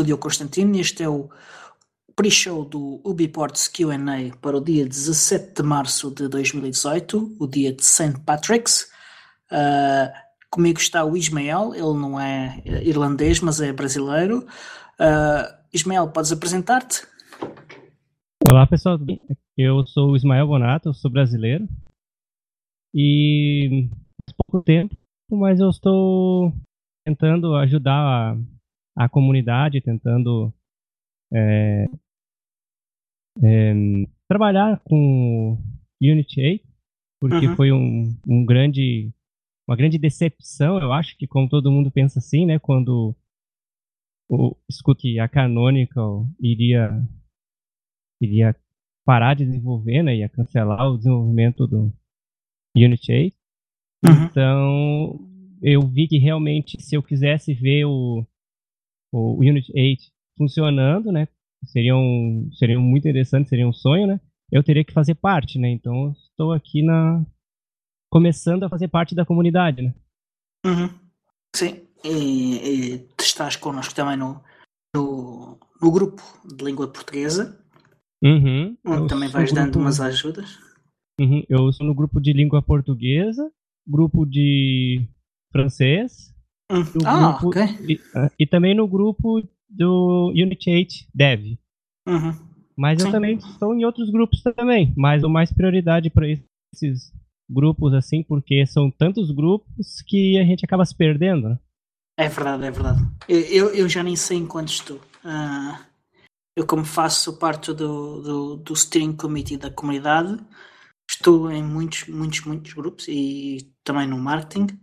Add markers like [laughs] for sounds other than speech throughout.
Diogo Constantino este é o pre-show do Ubiports Q&A para o dia 17 de março de 2018, o dia de St. Patrick's. Uh, comigo está o Ismael, ele não é irlandês, mas é brasileiro. Uh, Ismael, podes apresentar-te? Olá pessoal, eu sou o Ismael Bonato, sou brasileiro e faz pouco tempo, mas eu estou tentando ajudar a, comunidade, tentando é, é, trabalhar com Unity 8, porque uhum. foi um, um grande, uma grande decepção, eu acho que como todo mundo pensa assim, né, quando o que a Canonical iria iria parar de desenvolver, né, ia cancelar o desenvolvimento do Unity 8. Uhum. Então, eu vi que realmente se eu quisesse ver o, o Unit 8 funcionando, né, seria, um, seria muito interessante, seria um sonho, né, eu teria que fazer parte, né, então estou aqui na começando a fazer parte da comunidade, né. Uhum. Sim, e, e estás connosco também no, no, no, grupo de língua portuguesa, uhum. onde também vais dando umas ajudas. Uhum. Eu sou no grupo de língua portuguesa, grupo de francês. Hum. Ah, grupo, ok. E, e, também no grupo do Unity 8 Dev. Uhum. Mas Sim. eu também estou em outros grupos também, mas o mais prioridade para esses grupos assim, porque são tantos grupos que a gente acaba se perdendo. Né? É verdade, é verdade. Eu, eu já nem sei em quantos estou. Uh, eu, como faço parte do, do, do steering committee da comunidade, estou em muitos, muitos, muitos grupos e também no marketing.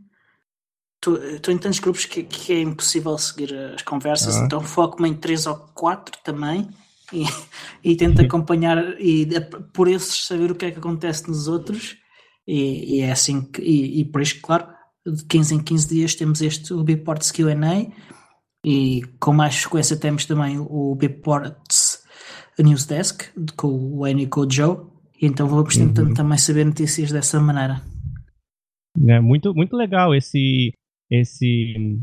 Estou em tantos grupos que, que, é impossível seguir as conversas, ah. então foco-me em três ou quatro também e, [laughs] e tento acompanhar e por esses saber o que é que acontece nos outros. E, e é assim que, e, e, por isso, claro, de 15 em 15 dias temos este o Biports QA e com mais frequência temos também o Biports News Desk com o Wayne e com o Joe. E então vamos tentando uhum. também saber notícias dessa maneira. É muito, muito legal esse esse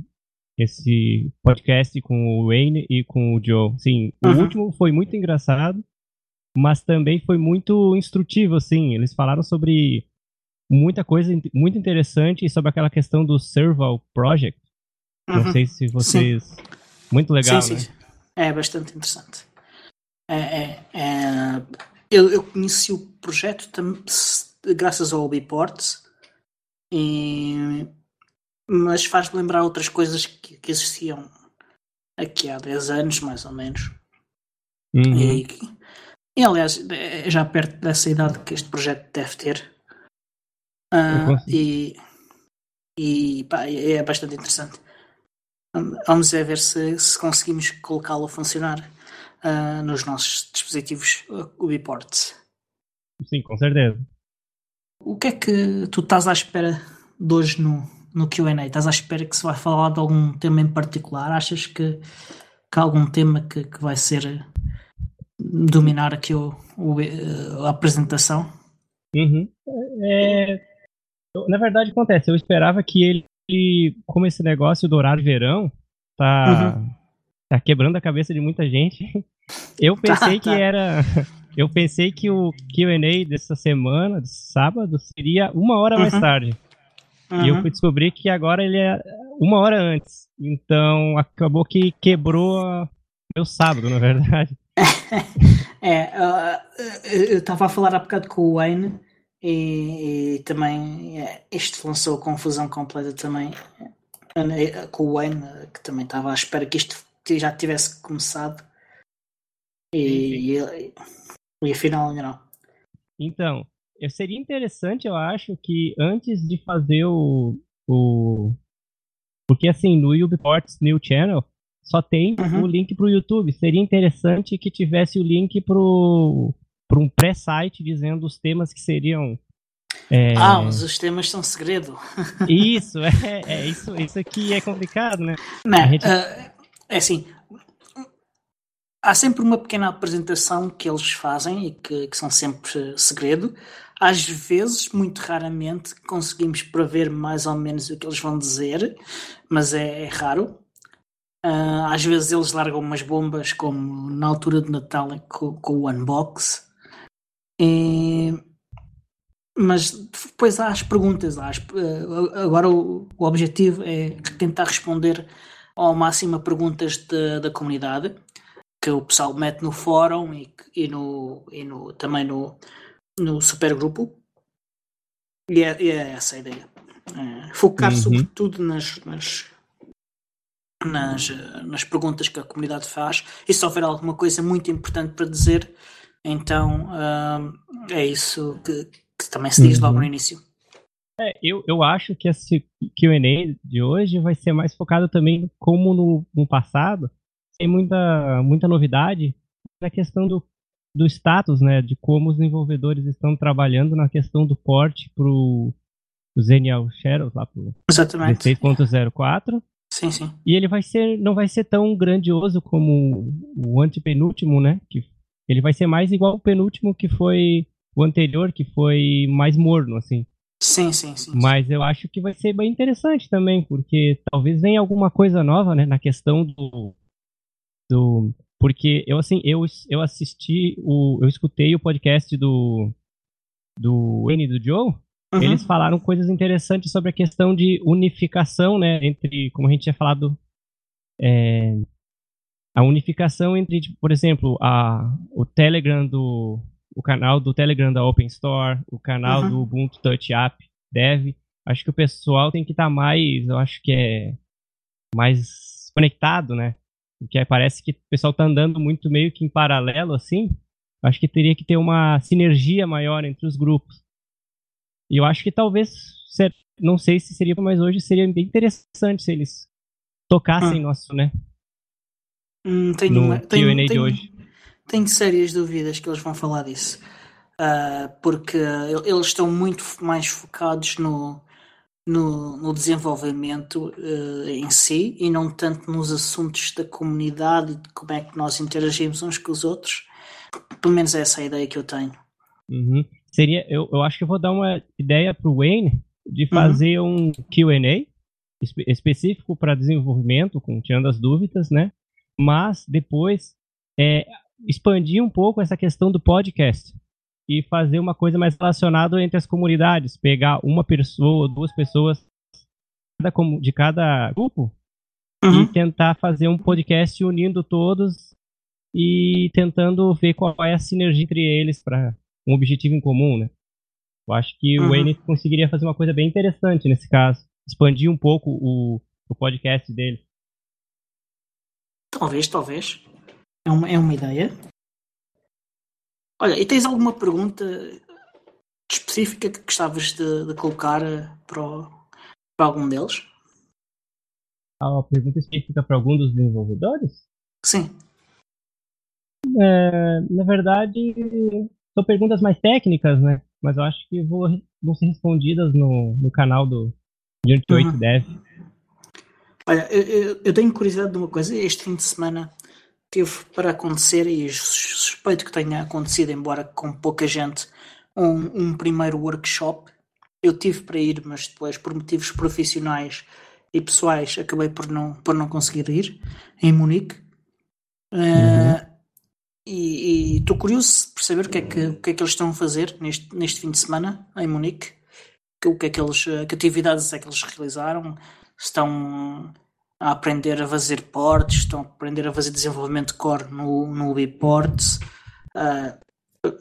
esse podcast com o Wayne e com o Joe. Sim, uhum. o último foi muito engraçado, mas também foi muito instrutivo, assim. Eles falaram sobre muita coisa muito interessante sobre aquela questão do Serval Project. Uhum. Não sei se vocês... Sim. Muito legal, sim, sim. né? É bastante interessante. É, é, é... Eu, eu, conheci o projeto graças ao Biports e mas faz-me lembrar outras coisas que, que, existiam aqui há 10 anos, mais ou menos. Uhum. E, e, aliás, é já perto dessa idade que este projeto deve ter. Uh, e e pá, é bastante interessante. Vamos é ver se, se conseguimos colocá-lo a funcionar uh, nos nossos dispositivos Ubiports. Sim, com certeza. O que é que tu estás à espera de hoje no, no QA? Estás à espera que se vai falar de algum tema em particular? Achas que, que há algum tema que, que vai ser dominar aqui o, o a apresentação? Uhum. É, na verdade, acontece. Eu esperava que ele, como esse negócio do horário verão tá, uhum. tá quebrando a cabeça de muita gente, [laughs] eu pensei tá, que tá. [laughs] era. Eu pensei que o QA dessa semana, de sábado, seria uma hora uhum. mais tarde. Uhum. E eu fui descobrir que agora ele é uma hora antes. Então acabou que quebrou meu sábado, na verdade. [laughs] é, uh, eu estava a falar há bocado com o Wayne e, e também é, isto lançou confusão completa também uh, com o Wayne, que também estava à espera que isto já tivesse começado. E, e, e afinal ainda não. Então, seria interessante, eu acho, que antes de fazer o. o porque assim, no Ubiports New Channel só tem uhum. o link pro YouTube. Seria interessante que tivesse o link pro um pré-site dizendo os temas que seriam. É... Ah, os temas são segredo. [laughs] Isso, é, é isso, isso aqui é complicado, né? Não, gente... uh, é assim, há sempre uma pequena apresentação que eles fazem e que, que são sempre segredo. Às vezes, muito raramente, conseguimos prever mais ou menos o que eles vão dizer, mas é, é raro. Uh, às vezes eles largam umas bombas, como na altura de Natal com, com o Unbox. E... Mas depois há as perguntas. Há as... agora o, o, objetivo é tentar responder ao máximo a perguntas de, da comunidade que o pessoal mete no fórum e, e, no, e no, também no, no supergrupo. E é, e é essa a ideia. É, focar uhum. sobretudo nas, nas, nas, nas perguntas que a comunidade faz e se houver alguma coisa muito importante para dizer, então uh, é isso que, que, também se diz uhum. logo no início. É, eu, eu acho que esse QA de hoje vai ser mais focado também, como no, no passado, tem muita, muita novidade na questão do, do status, né, de como os desenvolvedores estão trabalhando na questão do porte para o Zenial Shadows lá para o 16.04. Sim, sim. E ele vai ser, não vai ser tão grandioso como o antepenúltimo, né? Que ele vai ser mais igual o penúltimo que foi o anterior, que foi mais morno, assim. Sim, sim, sim. Mas eu acho que vai ser bem interessante também, porque talvez venha alguma coisa nova, né, na questão do do porque eu assim eu, eu assisti o eu escutei o podcast do do e do Joe uhum. eles falaram coisas interessantes sobre a questão de unificação né entre como a gente tinha falado é, a unificação entre tipo, por exemplo a o Telegram do o canal do Telegram da Open Store o canal uhum. do Ubuntu Touch App Dev acho que o pessoal tem que estar tá mais eu acho que é mais conectado né porque parece que o pessoal está andando muito meio que em paralelo, assim. Acho que teria que ter uma sinergia maior entre os grupos. E eu acho que talvez, não sei se seria, mas hoje seria bem interessante se eles tocassem ah. nosso, né? Hum, tenho, no tenho, de hoje. Tenho sérias dúvidas que eles vão falar disso. Uh, porque eles estão muito mais focados no, no, no desenvolvimento uh, em si e não tanto nos assuntos da comunidade e de como é que nós interagimos uns com os outros. Pelo menos é essa a ideia que eu tenho. Uhum. Seria, eu, eu acho que eu vou dar uma ideia para o Wayne de uhum. fazer uhum. um QA espe específico para desenvolvimento, com, tirando as dúvidas, né? Mas depois é, expandir um pouco essa questão do podcast e fazer uma coisa mais relacionada entre as comunidades, pegar uma pessoa, duas pessoas de cada grupo uhum. e tentar fazer um podcast unindo todos e tentando ver qual é a sinergia entre eles para um objetivo em comum, né? Eu acho que uhum. o Wayne conseguiria fazer uma coisa bem interessante nesse caso, expandir um pouco o, o podcast dele. Talvez, talvez. É uma, é uma ideia. Olha, e tens alguma pergunta específica que gostavas de, de colocar para, o, para algum deles? Ah, uma pergunta específica para algum dos desenvolvedores? Sim. É, na verdade, são perguntas mais técnicas, né? Mas eu acho que vou, vão ser respondidas no, no canal do Diante uhum. 8 Dev. Olha, eu, eu, tenho curiosidade de uma coisa. Este fim de semana teve para acontecer, e suspeito que tenha acontecido, embora com pouca gente, um, um primeiro workshop. Eu tive para ir, mas depois, por motivos profissionais e pessoais, acabei por não, por não conseguir ir, em Munique. Uhum. Uh, e estou curioso por saber o que, é que, o que é que eles estão a fazer neste, neste fim de semana em Munique. Que, o que é que eles, que atividades é que eles realizaram? Estão a aprender a fazer ports, estão a aprender a fazer desenvolvimento de core no, no Ubiports, uh,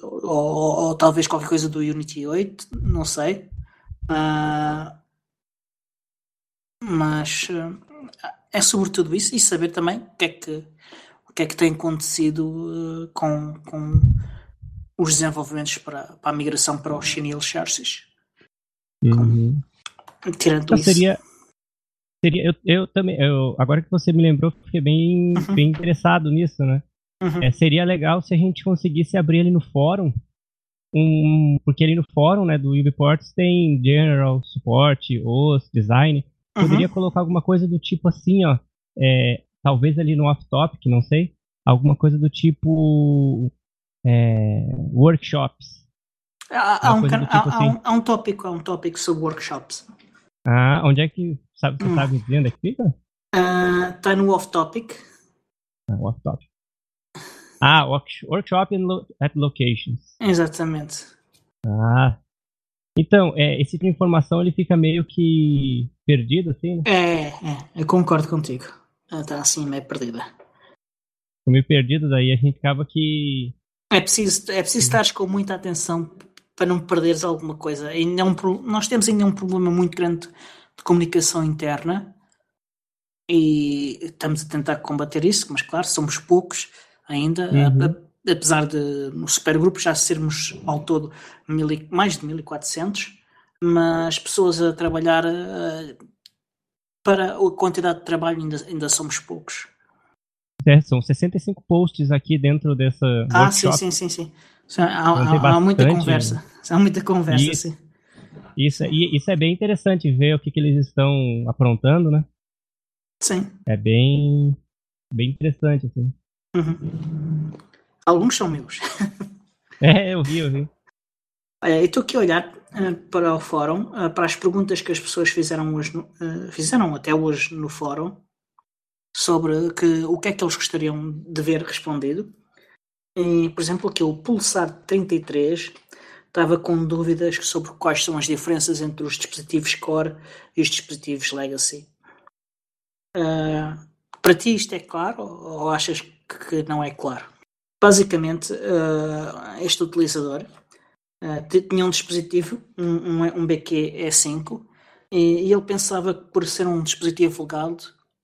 ou, ou, ou, talvez qualquer coisa do Unity 8, não sei. Uh, mas uh, é sobretudo isso e saber também o que é que, o que, é que tem acontecido com, com os desenvolvimentos para, para a migração para os chinês chassis. Uhum. Tirando então, isso. Seria, Seria, eu, eu também, eu, agora que você me lembrou, fiquei bem, uhum. bem interessado nisso, né? Uhum. É, seria legal se a gente conseguisse abrir ali no fórum, um, porque ali no fórum né, do Ubiports tem General, Support, OS, Design. Uhum. Poderia colocar alguma coisa do tipo assim, ó, é, talvez ali no off-topic, não sei, alguma coisa do tipo é, workshops. Há, há, um, tipo há, assim. há, um, tópico, há um tópico sobre workshops. Ah, onde é que Sabe, você hum. sabe dizer onde é que fica? Está uh, no off-topic. Ah, off-topic. Ah, workshop at locations. Exatamente. Ah. Então, é, esse tipo de informação ele fica meio que perdido, assim? Né? É, é, eu concordo contigo. Está assim, meio perdida. Meio perdido, daí a gente acaba que. É preciso, é preciso estar com muita atenção para não perderes alguma coisa. Ainda é um, nós temos ainda um problema muito grande de comunicação interna e estamos a tentar combater isso, mas claro, somos poucos ainda, uhum. apesar de no supergrupo já sermos ao todo mil, mais de 1400, mas pessoas a trabalhar uh, para a quantidade de trabalho ainda, ainda somos poucos. É, são 65 posts aqui dentro dessa. Ah, sim, sim, sim, sim. Há, há, há muita conversa. Há muita conversa, isso, sim. Isso, isso é bem interessante ver o que, que eles estão aprontando, né? Sim. É bem, bem interessante, assim. Uhum. Alguns são meus. [laughs] é, eu vi, eu vi. Olha, eu estou aqui a olhar uh, para o fórum, uh, para as perguntas que as pessoas fizeram hoje, no, uh, fizeram até hoje no fórum, sobre que, o que é que eles gostariam de ver respondido. E, por exemplo, aqui o Pulsar 33 estava com dúvidas sobre quais são as diferenças entre os dispositivos Core e os dispositivos Legacy. para ti isto é claro ou achas que não é claro. Basicamente, uh, este utilizador uh, tinha um dispositivo, um, um BQ E5, e, e, ele pensava que por ser um dispositivo legado,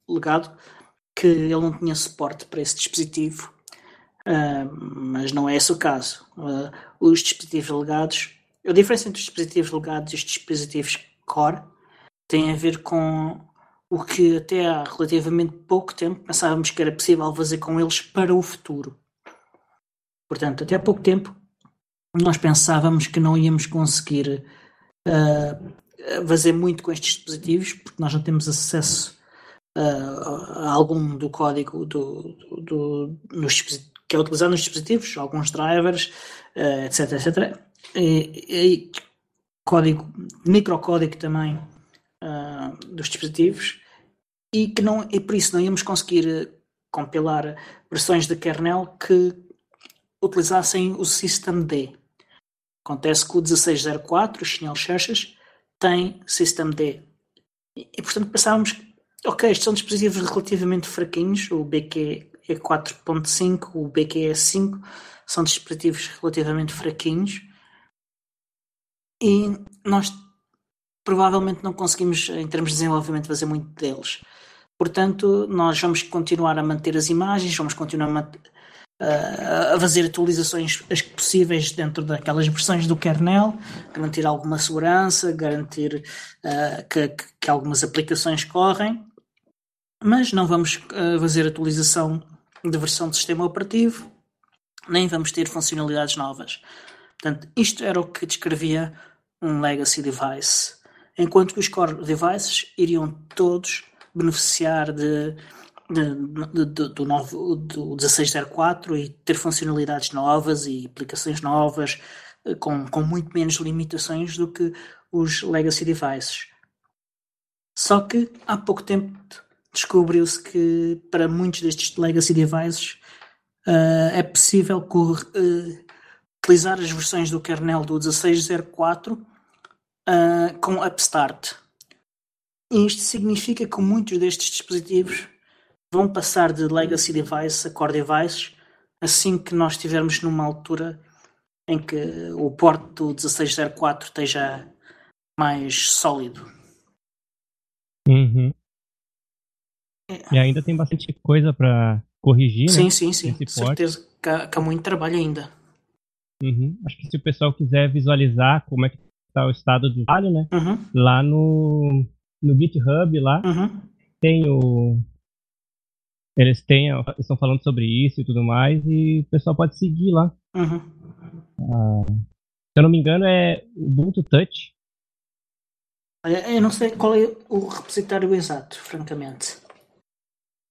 legado que ele não tinha suporte para esse dispositivo, uh, mas não é esse o caso. Os dispositivos legados, a diferença entre os dispositivos legados e os dispositivos Core tem a ver com o que até há relativamente pouco tempo pensávamos que era possível fazer com eles para o futuro. Portanto, até há pouco tempo nós pensávamos que não íamos conseguir uh, fazer muito com estes dispositivos porque nós não temos acesso uh, a algum do código do, do, do nos, que é utilizado nos dispositivos, alguns drivers, uh, etc, etc. E, e código, microcódigo também uh, dos dispositivos e que não e por isso não íamos conseguir eh, compilar versões de kernel que utilizassem o systemd. Acontece que o 1604, o Chinel Churches, tem systemd. E, e portanto pensávamos ok, estes são dispositivos relativamente fraquinhos, o BQ é 4.5, o BQ é 5, são dispositivos relativamente fraquinhos. E nós provavelmente não conseguimos, em termos de desenvolvimento, fazer muito deles. Portanto, nós vamos continuar a manter as imagens, vamos continuar a, manter, a fazer atualizações as possíveis dentro daquelas versões do kernel, garantir alguma segurança, garantir uh, que, que, algumas aplicações correm, mas não vamos uh, fazer atualização de versão de sistema operativo, nem vamos ter funcionalidades novas. Portanto, isto era o que descrevia um legacy device enquanto que os core devices iriam todos beneficiar de, de, de, do, novo, do 1604 e ter funcionalidades novas e aplicações novas eh, com, com muito menos limitações do que os legacy devices. Só que há pouco tempo descobriu-se que para muitos destes legacy devices uh, é possível uh, utilizar as versões do kernel do 1604 uh, com Upstart. E isto significa que muitos destes dispositivos vão passar de legacy device a core devices assim que nós estivermos numa altura em que o porte do 1604 esteja mais sólido. Uhum. É. E ainda tem bastante coisa para corrigir, sim, né? Sim, sim, sim. Certeza que há, que muito trabalho ainda. Uhum. Acho que se o pessoal quiser visualizar como é que está o estado do Vale, né? Uhum. Lá no, no GitHub lá uhum. tem o eles têm estão falando sobre isso e tudo mais e o pessoal pode seguir lá. Uhum. Ah, se eu não me engano é Ubuntu Touch. Eu não sei qual é o repositório exato, francamente.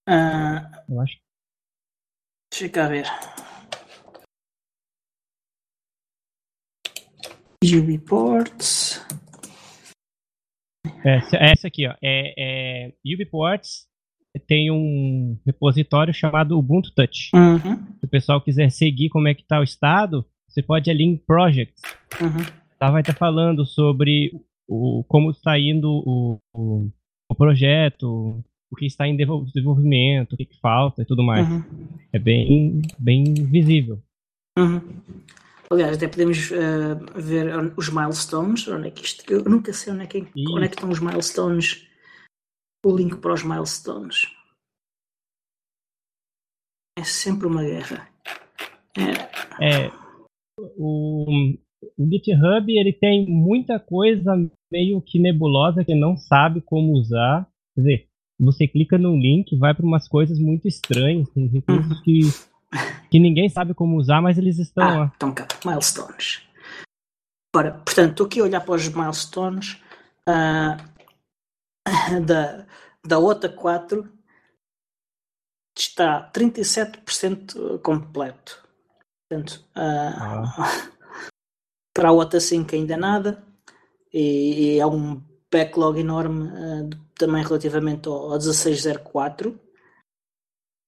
Uh, eu acho. Deixa eu ver. UBports. É, essa aqui, ó. É, é UBports tem um repositório chamado Ubuntu Touch. Uhum. Se o pessoal quiser seguir como é que está o estado, você pode ir ali em Projects. Uhum. Lá vai estar falando sobre o, como está indo o, o, o projeto, o que está em desenvolvimento, o que, que falta e tudo mais. Uhum. É bem, bem visível. Uhum. Aliás, até podemos uh, ver os milestones. Onde é que isto? Eu nunca sei onde é, que, onde é que estão os milestones. O link para os milestones. É sempre uma guerra. É. é o, o GitHub ele tem muita coisa meio que nebulosa que não sabe como usar. Quer dizer, você clica num link, vai para umas coisas muito estranhas, tem recursos uhum. que que ninguém sabe como usar, mas eles estão ah, lá. Estão cá, milestones. Ora, portanto, estou aqui a olhar para os milestones uh, [laughs] da, da OTA 4 está 37% completo. Portanto, uh, ah. [laughs] para a OTA 5 ainda nada. E, e é um backlog enorme uh, também relativamente ao, ao 1604.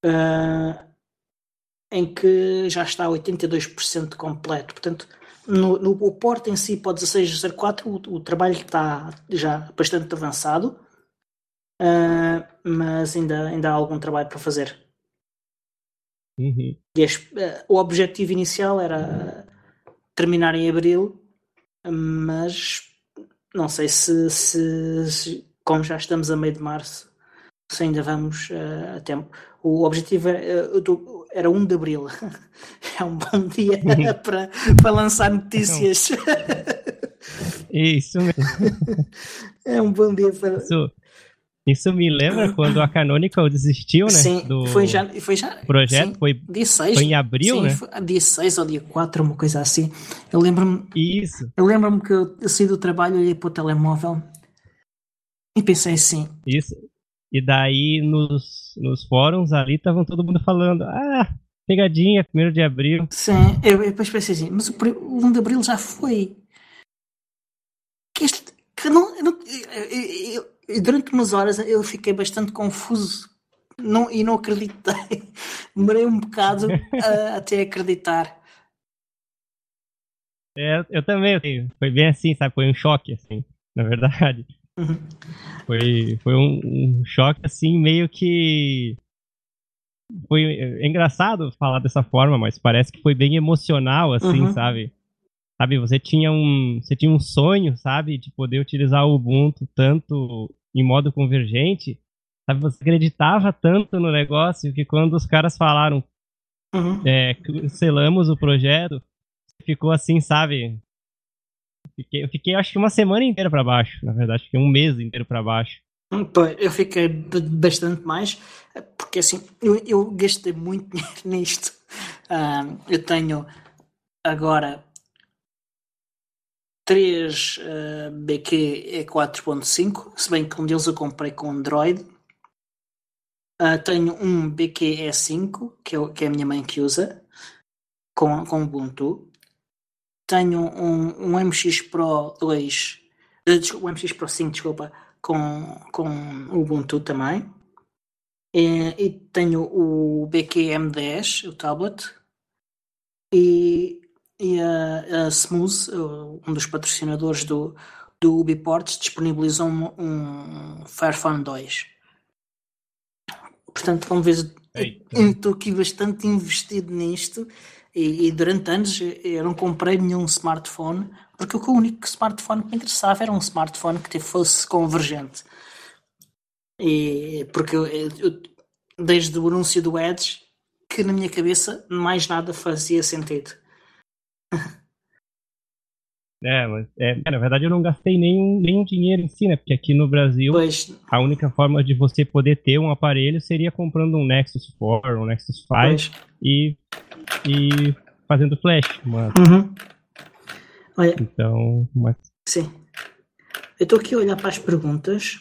Uh, em que já está 82% completo. Portanto, no, no o porto em si para o 1604 o, o trabalho está já bastante avançado, uh, mas ainda, ainda há algum trabalho para fazer. Uhum. Este, uh, o objetivo inicial era terminar em abril, mas não sei se, se, se como já estamos a meio de março, se ainda vamos uh, a tempo. O objetivo era, uh, era 1 de abril. [laughs] É um bom dia [laughs] para, para lançar notícias. [laughs] Isso mesmo. É um bom dia para. Isso, isso me lembra quando a Canonical desistiu, né? Sim, do foi já. Foi já projeto. Sim, foi, dia 6, foi em abril, sim, né? Foi, dia 6 ou dia 4, uma coisa assim. Eu lembro-me. Isso. Eu lembro-me que eu saí do trabalho, olhei para o telemóvel e pensei assim. Isso. E daí nos, nos fóruns ali estavam todo mundo falando: ah, pegadinha, primeiro de abril. Sim, eu, eu depois pensei assim: mas o, o 1 de abril já foi. Que este. Que não, não eu, eu, durante umas horas eu fiquei bastante confuso não, e não acreditei. [laughs] Demorei um bocado a, até acreditar. É, eu também, assim, foi bem assim, sabe? Foi um choque, assim, na verdade. Foi, foi um, um, choque, assim, meio que. Foi é engraçado falar dessa forma, mas parece que foi bem emocional, assim, uhum. sabe? Sabe, você tinha um. Você tinha um sonho, sabe, de poder utilizar o Ubuntu tanto em modo convergente. Sabe, você acreditava tanto no negócio que quando os caras falaram uhum. é, selamos o projeto, ficou assim, sabe? Fiquei, eu fiquei acho que uma semana inteira para baixo, na verdade, fiquei um mês inteiro para baixo. Hum, eu fiquei bastante mais, porque assim, eu, eu gastei muito [laughs] dinheiro nisto. Eu tenho agora três uh, BQ E4.5, se bem que um deles eu comprei com Android. Uh, tenho um BQ E5, que é, que é a minha mãe que usa, com, com Ubuntu tenho um, um MX Pro 2, uh, eh, desculpa, um MX Pro 5, desculpa, com, com Ubuntu também. E, e tenho o BQM10, o tablet, e, e a, a Smooth, um dos patrocinadores do, do Ubiports, disponibilizou um, um Fairphone 2. Portanto, vamos ver, estou aqui bastante investido nisto e, e, durante anos eu não comprei nenhum smartphone, porque o único smartphone que me interessava era um smartphone que fosse convergente. E, porque eu, eu, desde o anúncio do Edge, que na minha cabeça mais nada fazia sentido. [laughs] É, mas é, na verdade eu não gastei nenhum, nenhum dinheiro em si, né? Porque aqui no Brasil pois. a única forma de você poder ter um aparelho seria comprando um Nexus 4, um Nexus 5 pois. e, e fazendo flash. Mas... Uhum. Olha, então, mas... Sim. Eu estou aqui a olhar para as perguntas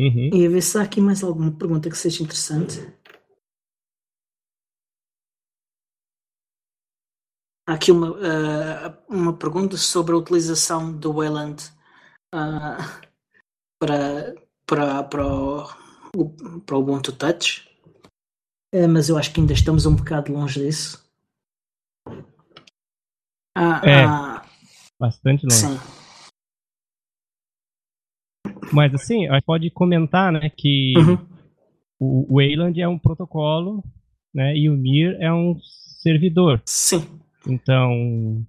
uhum. e a ver se há aqui mais alguma pergunta que seja interessante. Há aqui uma, uh, uma pergunta sobre a utilização do Wayland uh, para, para, para, o, para o Ubuntu Touch, uh, mas eu acho que ainda estamos um bocado longe disso. Ah, é, ah, bastante longe. Sim. Mas assim, a gente pode comentar, né, que uhum. o Wayland é um protocolo, né, e o Mir é um servidor. Sim. Então,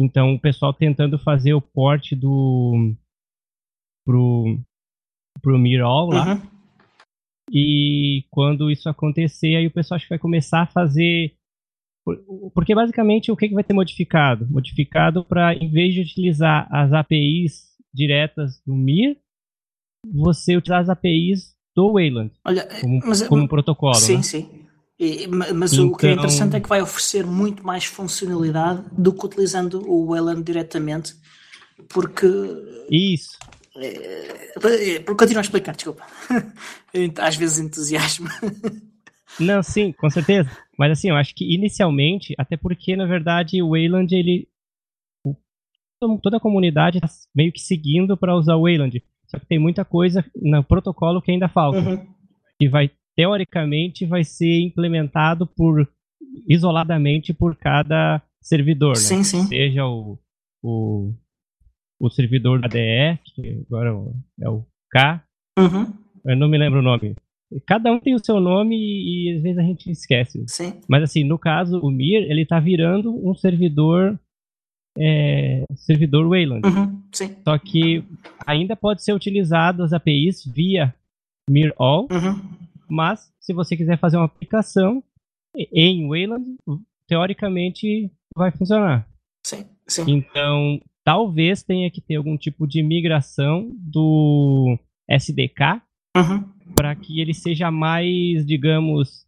então o pessoal tentando fazer o port do pro pro Mirror lá. Uhum. E quando isso acontecer, aí o pessoal acho que vai começar a fazer porque basicamente o que, que vai ter modificado? Modificado para, em vez de utilizar as APIs diretas do Mir, você utilizar as APIs do Wayland Olha, como, mas, como protocolo. Sim, né? sim. E, mas então... o que é então- interessante é que vai oferecer muito mais funcionalidade do que utilizando o Wayland diretamente, porque. Isso. É, é continua a explicar, desculpa. [laughs] Às vezes entusiasmo. [laughs] Não, sim, com certeza. Mas assim, eu acho que inicialmente, até porque na verdade o Wayland, ele. Toda a comunidade está meio que seguindo para usar o Wayland. Só que tem muita coisa no protocolo que ainda falta. Uhum. E vai, teoricamente, vai ser implementado por isoladamente por cada servidor, né? Sim, sim. Seja o, o, o servidor da DE, que agora é o K. Uhum. Eu não me lembro o nome. Cada um tem o seu nome e, e às vezes a gente esquece. Sim. Mas assim, no caso, o Mir, ele tá virando um servidor é, servidor Wayland. Uhum, sim. Só que ainda pode ser utilizado as APIs via MirAll, uhum. Mas se você quiser fazer uma aplicação em Wayland, teoricamente vai funcionar. Sim, sim. Então, talvez tenha que ter algum tipo de migração do SDK uhum para que ele seja mais, digamos,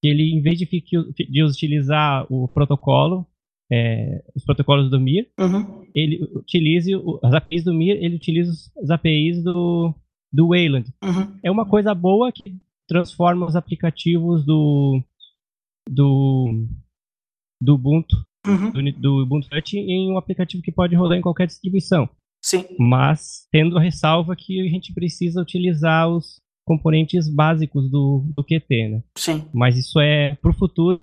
que ele, em vez de, fique, de utilizar o protocolo, é, os protocolos do Mir, uhum. ele utilize as APIs do Mir, ele utiliza as APIs do, do Wayland. Uhum. É uma coisa boa que transforma os aplicativos do do, do Ubuntu, uhum. do, do Ubuntu Touch em um aplicativo que pode rodar em qualquer distribuição. Sim. Mas tendo a ressalva que a gente precisa utilizar os, componentes básicos do, do QT, né? Sim. Mas isso é, para o futuro,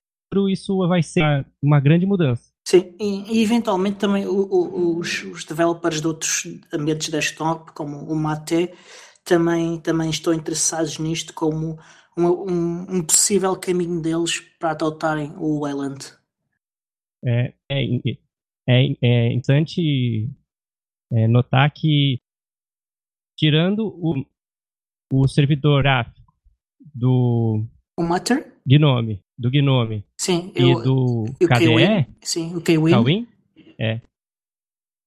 isso vai ser uma grande mudança. Sim, e, e eventualmente também o, o, os, os, developers de outros ambientes desktop, como o Mate, também, também estão interessados nisto como um, um, um possível caminho deles para adotarem o Wayland. É, é, é, é interessante é, notar que, tirando o, o servidor gráfico do o Mutter? Gnome, do Gnome. Sim, e eu, do KDE. Sim, o Kwin. É.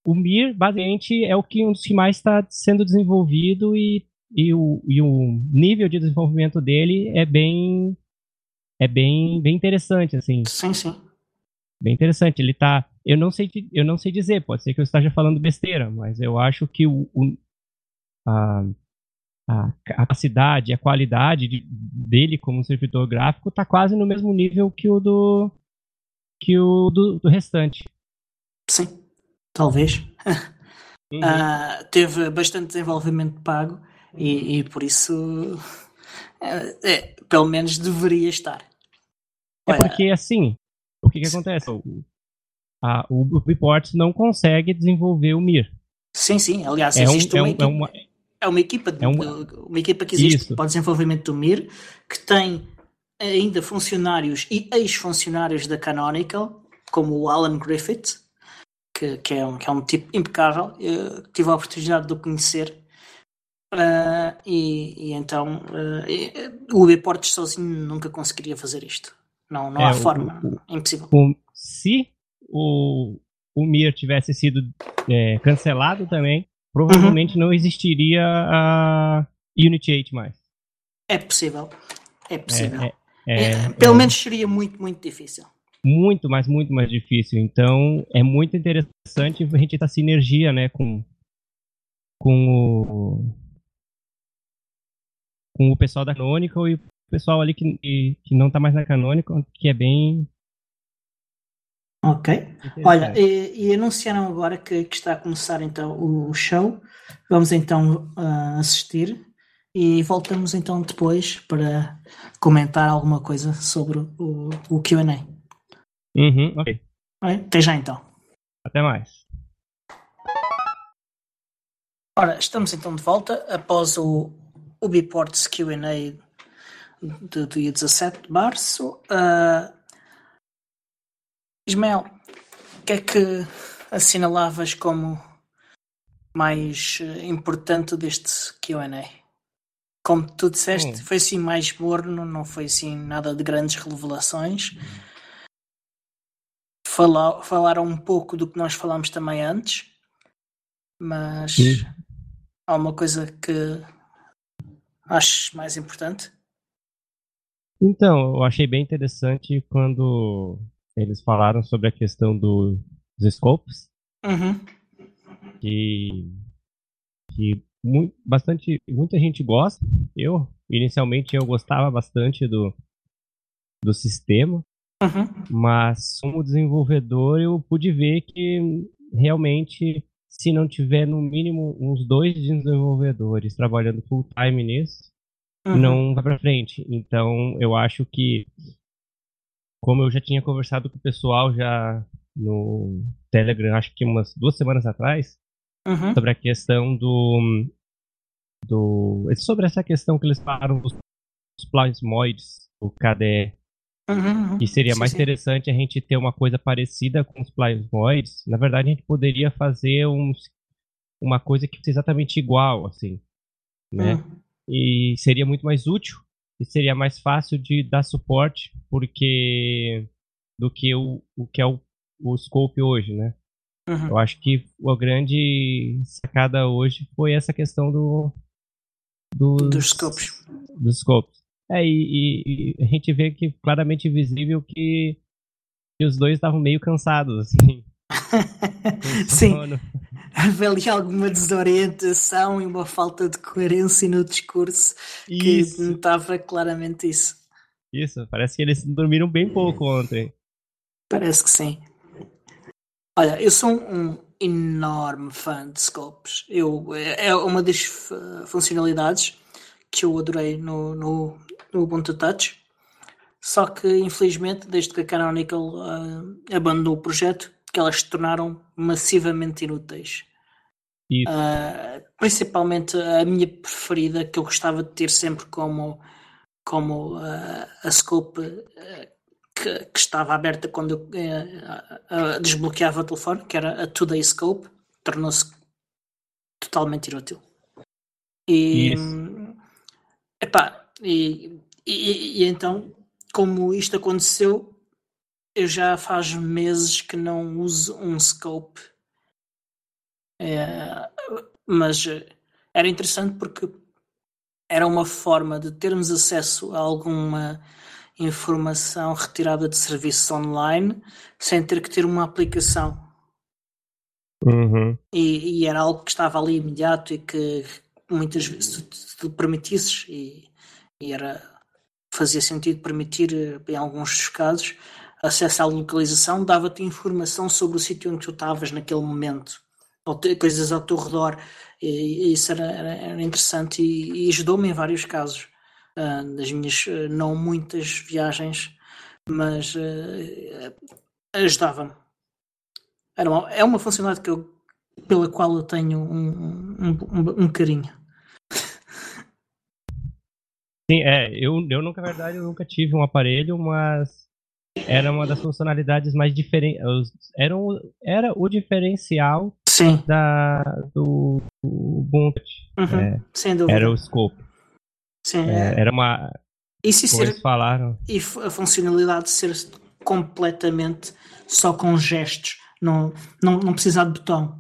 O Mir, basicamente, é o que um dos que mais está sendo desenvolvido e, e, o, e o nível de desenvolvimento dele é bem é bem, bem interessante, assim. Sim, sim. Bem interessante. Ele tá. Eu não sei, eu não sei dizer, pode ser que eu esteja falando besteira, mas eu acho que o, o a, a capacidade, a qualidade de, dele como servidor gráfico está quase no mesmo nível que o do que o do, do restante. Sim, talvez. [laughs] Uhum. Uh, teve bastante desenvolvimento pago e, e por isso uh, é, pelo menos deveria estar. É porque assim, o que, que acontece? O, a, o Reports não consegue desenvolver o Mir. Sim, sim. Aliás, é existe um, é, um, é uma, é uma equipa, de, é uma... uma... equipa que existe Isso. para o desenvolvimento do MIR, que tem ainda funcionários e ex-funcionários da Canonical, como o Alan Griffith, que, que, é, um, que é um tipo impecável. Eu tive a oportunidade de o conhecer. Uh, e, e, então uh, o Ubiportes sozinho nunca conseguiria fazer isto. Não, não é, há forma. O, impossível. O, se o, o Mir tivesse sido é, cancelado também, provavelmente uhum. não existiria a Unity 8 mais. É possível. É possível. É, é, é, pelo menos seria muito, muito difícil. Muito, mas muito mais difícil. Então, é muito interessante a gente ter essa sinergia, né, com, com o com o pessoal da Canonical e o pessoal ali que, que não está mais na Canonical, que é bem Ok. Olha, e, e, anunciaram agora que, que, está a começar então o show. Vamos então uh, assistir. e voltamos então depois para comentar alguma coisa sobre o, o QA. Uhum, ok. Até já então. Até mais. Ora, estamos então de volta após o Ubiports QA do dia 17 de março. Uh, Ismael, o que é que assinalavas como mais eh, importante deste QA? Como tu disseste, hum. foi assim mais morno, não foi assim nada de grandes revelações. Falar, falaram um pouco do que nós falámos também antes, mas Sim. há uma coisa que achas mais importante? Então, eu achei bem interessante quando eles falaram sobre a questão do, dos scopes. Uhum. Que, que muito, bastante, muita gente gosta. Eu, inicialmente, eu gostava bastante do, do sistema. Uhum. Mas, como desenvolvedor, eu pude ver que realmente, se não tiver no mínimo uns dois desenvolvedores trabalhando full time nisso, uhum. não vai para frente. Então, eu acho que, como eu já tinha conversado com o pessoal já no Telegram, acho que umas duas semanas atrás, uhum. sobre a questão do, do. Sobre essa questão que eles falaram dos plasmoides, o KDE. Uhum, uhum. seria sim, mais sim. interessante a gente ter uma coisa parecida com os plasmoides. Na verdade, a gente poderia fazer uns, uma coisa que fosse exatamente igual, assim, né? Uhum. E seria muito mais útil e seria mais fácil de dar suporte, porque do que o, o que é o, o scope hoje, né? Uhum. Eu acho que a grande sacada hoje foi essa questão do dos, dos scopes. Dos scopes. É, e, e, a gente vê que claramente visível que, que os dois estavam meio cansados, assim. [laughs] Sim. Havia ali alguma desorientação e uma falta de coerência no discurso isso. que notava claramente isso. Isso, parece que eles dormiram bem pouco ontem. Parece que sim. Olha, eu sou um enorme fã de scopes. Eu, é uma das funcionalidades que eu adorei no, no, no Ubuntu Touch. Só que, infelizmente, desde que a Canonical uh, abandonou o projeto, que elas se tornaram massivamente inúteis. Uh, principalmente a minha preferida, que eu gostava de ter sempre como, como uh, a scope que, que, estava aberta quando eu desbloqueava o telefone, que era a Today Scope, tornou-se totalmente inútil. E, epá, e, e, e então, como isto aconteceu, eu já faz meses que não uso um scope. É, mas era interessante porque era uma forma de termos acesso a alguma informação retirada de serviços online sem ter que ter uma aplicação. Uhum. E, e, era algo que estava ali imediato e que muitas vezes se tu permitisses e, e era fazia sentido permitir em alguns dos casos acesso à localização dava-te informação sobre o sítio onde tu estavas naquele momento, ou coisas ao teu redor. E, e isso era, era, interessante e, e ajudou-me em vários casos uh, das minhas uh, não muitas viagens, mas uh, ajudava-me. Era uma, é uma funcionalidade que eu, pela qual eu tenho um, um, um, um carinho. Sim, é, eu, eu nunca, na verdade, eu nunca tive um aparelho, mas era uma das funcionalidades mais diferentes. Era, um, era o diferencial Sim. Da, do, Ubuntu. Uhum, é, sem dúvida. Era o scope. Sim, é, é. Era uma. E se ser, falaram. E a funcionalidade ser completamente só com gestos, não, não, não precisar de botão.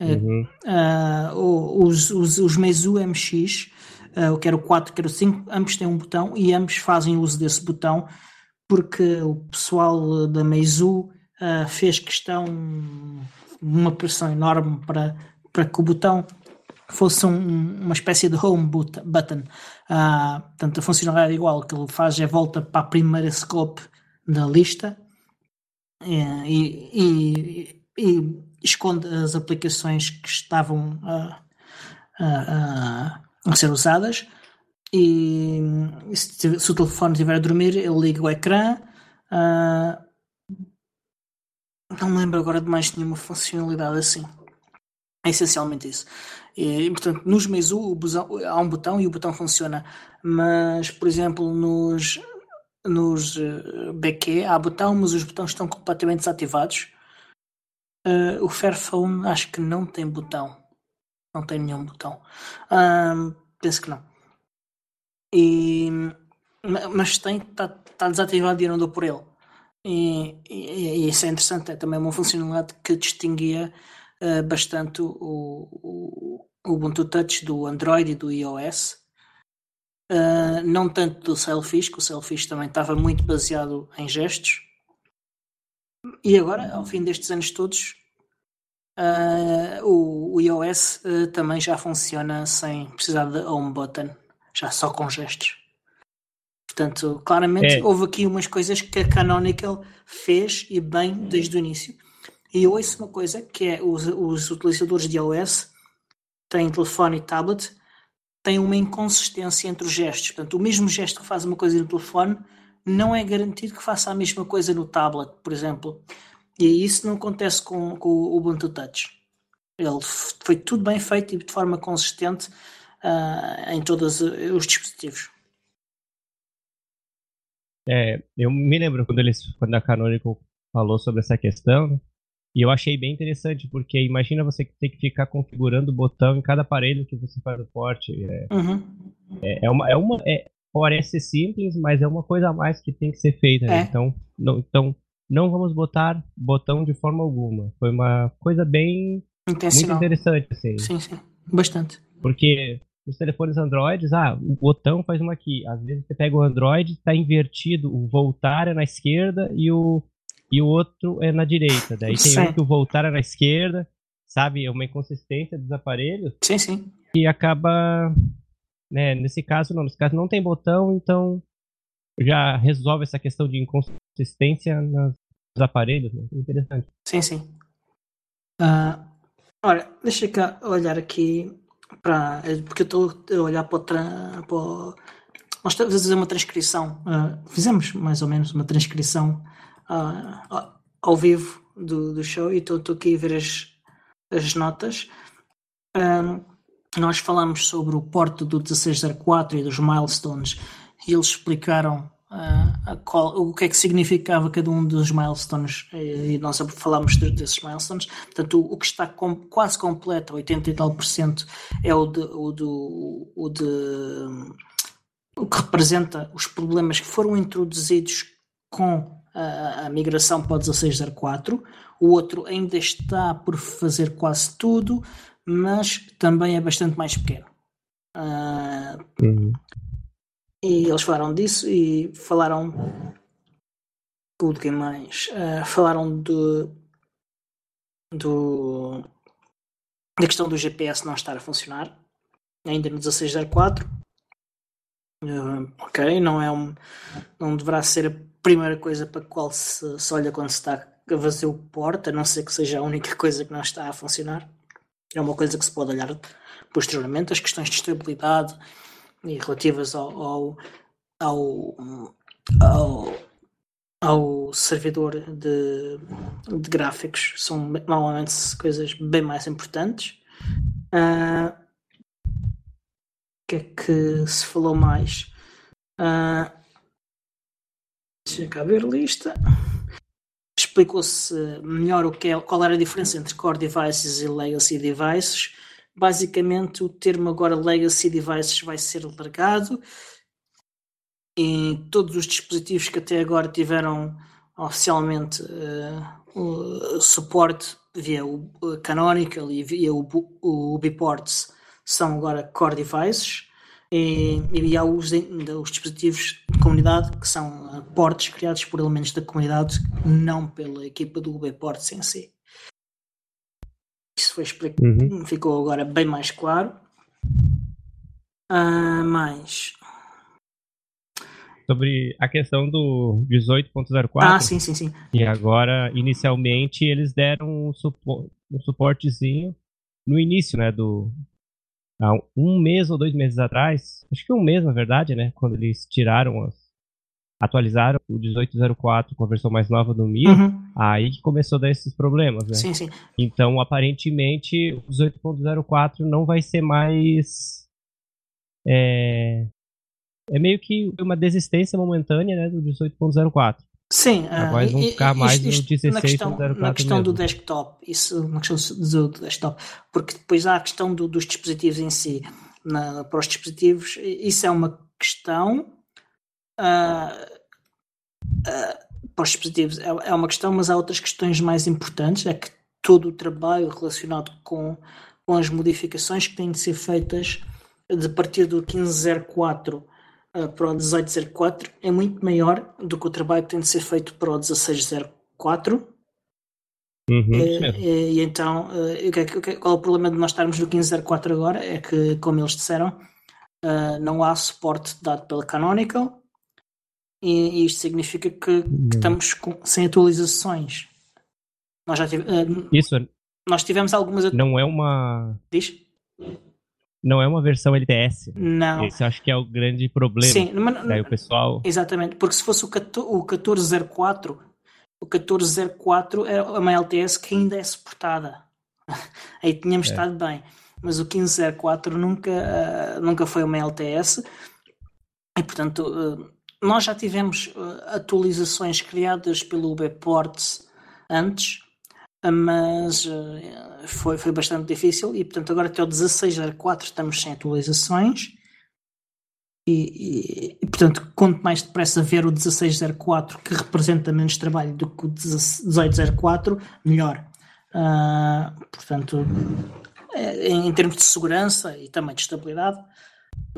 Uhum. Uh, os, os, os Meizu MX, uh, quer o 4, quer o 5, ambos têm um botão e ambos fazem uso desse botão porque o pessoal da Meizu uh, fez questão uma pressão enorme para, para que o botão fosse um, uma espécie de home button. Uh, portanto, a funcionalidade é igual. O que ele faz é volta para a primeira scope da lista e, e, e esconde as aplicações que estavam a, a, a ser usadas e se, se, o telefone estiver a dormir, ele liga o ecrã. Uh, não me lembro agora de mais nenhuma funcionalidade assim. É essencialmente isso. E, portanto, nos Meizu há um botão e o botão funciona, mas, por exemplo, nos, nos uh, BQ há botão, mas os botões estão completamente desativados. Uh, o Fairphone acho que não tem botão. Não tem nenhum botão. Penso que não. E, mas tem, está tá desativado e eu não dou por ele. E, e, e, isso é interessante, é também uma funcionalidade que distinguia uh, bastante o, o, o, Ubuntu Touch do Android e do iOS. Uh, não tanto do Selfish, que o Selfish também estava muito baseado em gestos. E agora, ao fim destes anos todos, uh, o, o, iOS também já funciona sem precisar de home button, já só com gestos. Portanto, claramente é. houve aqui umas coisas que a Canonical fez e bem desde o início. E eu ouço uma coisa que é os, os utilizadores de iOS têm telefone e tablet têm uma inconsistência entre os gestos. Portanto, o mesmo gesto que faz uma coisa no telefone não é garantido que faça a mesma coisa no tablet, por exemplo. E isso não acontece com, com o Ubuntu Touch. Ele foi tudo bem feito e de forma consistente uh, em todos os dispositivos. É, eu me lembro quando eles, quando a Canonical falou sobre essa questão, né? e eu achei bem interessante, porque imagina você ter que ficar configurando o botão em cada aparelho que você faz o porte. É, uhum. é, é, uma, é uma é, parece simples, mas é uma coisa a mais que tem que ser feita. Né? É. Então, não, então, não vamos botar botão de forma alguma. Foi uma coisa bem muito interessante, assim. Sim, sim, bastante. Porque os telefones Androids, ah, o botão faz uma aqui. Às vezes você pega o Android, está invertido, o voltar é na esquerda e o, e o outro é na direita. Daí tem sim. um que o voltar é na esquerda, sabe? É uma inconsistência dos aparelhos. Sim, sim. E acaba. Né, nesse caso, não. Nesse caso não tem botão, então já resolve essa questão de inconsistência nos aparelhos. Né? Interessante. Sim, sim. Uh, olha, deixa eu olhar aqui para porque eu estou a olhar para, nós estamos a fazer uma transcrição uh, fizemos mais ou menos uma transcrição uh, ao vivo do, do show e estou aqui a ver as, as notas nós falamos sobre o porto do 1604 e dos milestones e eles explicaram uh, qual, o que é que significava cada um dos milestones e nós falámos desses milestones. Portanto, o, o que está com, quase completo, 80 e tal por cento, é o de, o, do, o de o que representa os problemas que foram introduzidos com a, a migração para o 1604. O outro ainda está por fazer quase tudo, mas também é bastante mais pequeno. Uh, uhum. E eles falaram disso e falaram o de? Uh, falaram de, do, da questão do GPS não estar a funcionar, ainda no 1604. Uh, ok, não é um, não deverá ser a primeira coisa para a qual se, se olha quando se está a fazer o porta, a não ser que seja a única coisa que não está a funcionar. É uma coisa que se pode olhar posteriormente, as questões de estabilidade, e relativas ao, ao, ao, ao, ao servidor de, de, gráficos são normalmente coisas bem mais importantes. Uh, o que é que se falou mais? Uh, deixa cá ver a lista. Explicou-se melhor o que é, qual era a diferença entre core devices e legacy devices basicamente o termo agora Legacy Devices vai ser largado e todos os dispositivos que até agora tiveram oficialmente uh, o suporte via o Canonical e via o, o Ubiports são agora Core Devices e, e há os, os dispositivos de comunidade que são uh, ports criados por elementos da comunidade, não pela equipa do Ubiports em si. Foi explicado, uhum. ficou agora bem mais claro. Uh, mais. Sobre a questão do 18.04. Ah, sim, sim, sim. E agora, inicialmente, eles deram um, supor, um suportezinho no início, né, do, um mês ou dois meses atrás, acho que um mês na verdade, né? Quando eles tiraram as, atualizaram o 1804 com a versão mais nova do Mi, uhum. aí que começou a dar esses problemas, né? Sim, sim. Então, aparentemente, o 18.04 não vai ser mais. É, é meio que uma desistência momentânea né, do 18.04. Sim, agora uh, vão ficar mais isto, isto no 16.04 Na questão mesmo. do desktop, isso na questão do, do desktop, porque depois há a questão do, dos dispositivos em si. Na, para os dispositivos, isso é uma questão uh, uh, para os dispositivos é, é, uma questão, mas há outras questões mais importantes, é que todo o trabalho relacionado com, com as modificações que têm de ser feitas de partir do 1504 uh, para o 1804 é muito maior do que o trabalho que tem de ser feito para o 1604. Uhum, e, e, então, uh, qual é o problema de nós estarmos no 1504 agora? É que, como eles disseram, uh, não há suporte dado pela Canonical e, isto significa que, que estamos com, sem atualizações. Nós já tivemos. Uh, Isso. Nós tivemos algumas. Não é uma. Diz? Não é uma versão LTS. Não. Esse acho que é o grande problema. Sim, mas, Daí o pessoal. Exatamente, porque se fosse o, 1404, o 1404 é uma LTS que ainda é suportada. [laughs] Aí tínhamos é. estado bem. Mas o 1504 nunca, uh, nunca foi uma LTS. E portanto. Uh, nós já tivemos uh, atualizações criadas pelo Bports antes, mas uh, foi, foi bastante difícil e portanto agora até o 1604 estamos sem atualizações. E, e, e, portanto quanto mais depressa ver o 1604 que representa menos trabalho do que o 1804 melhor. Uh, portanto em, em, termos de segurança e também de estabilidade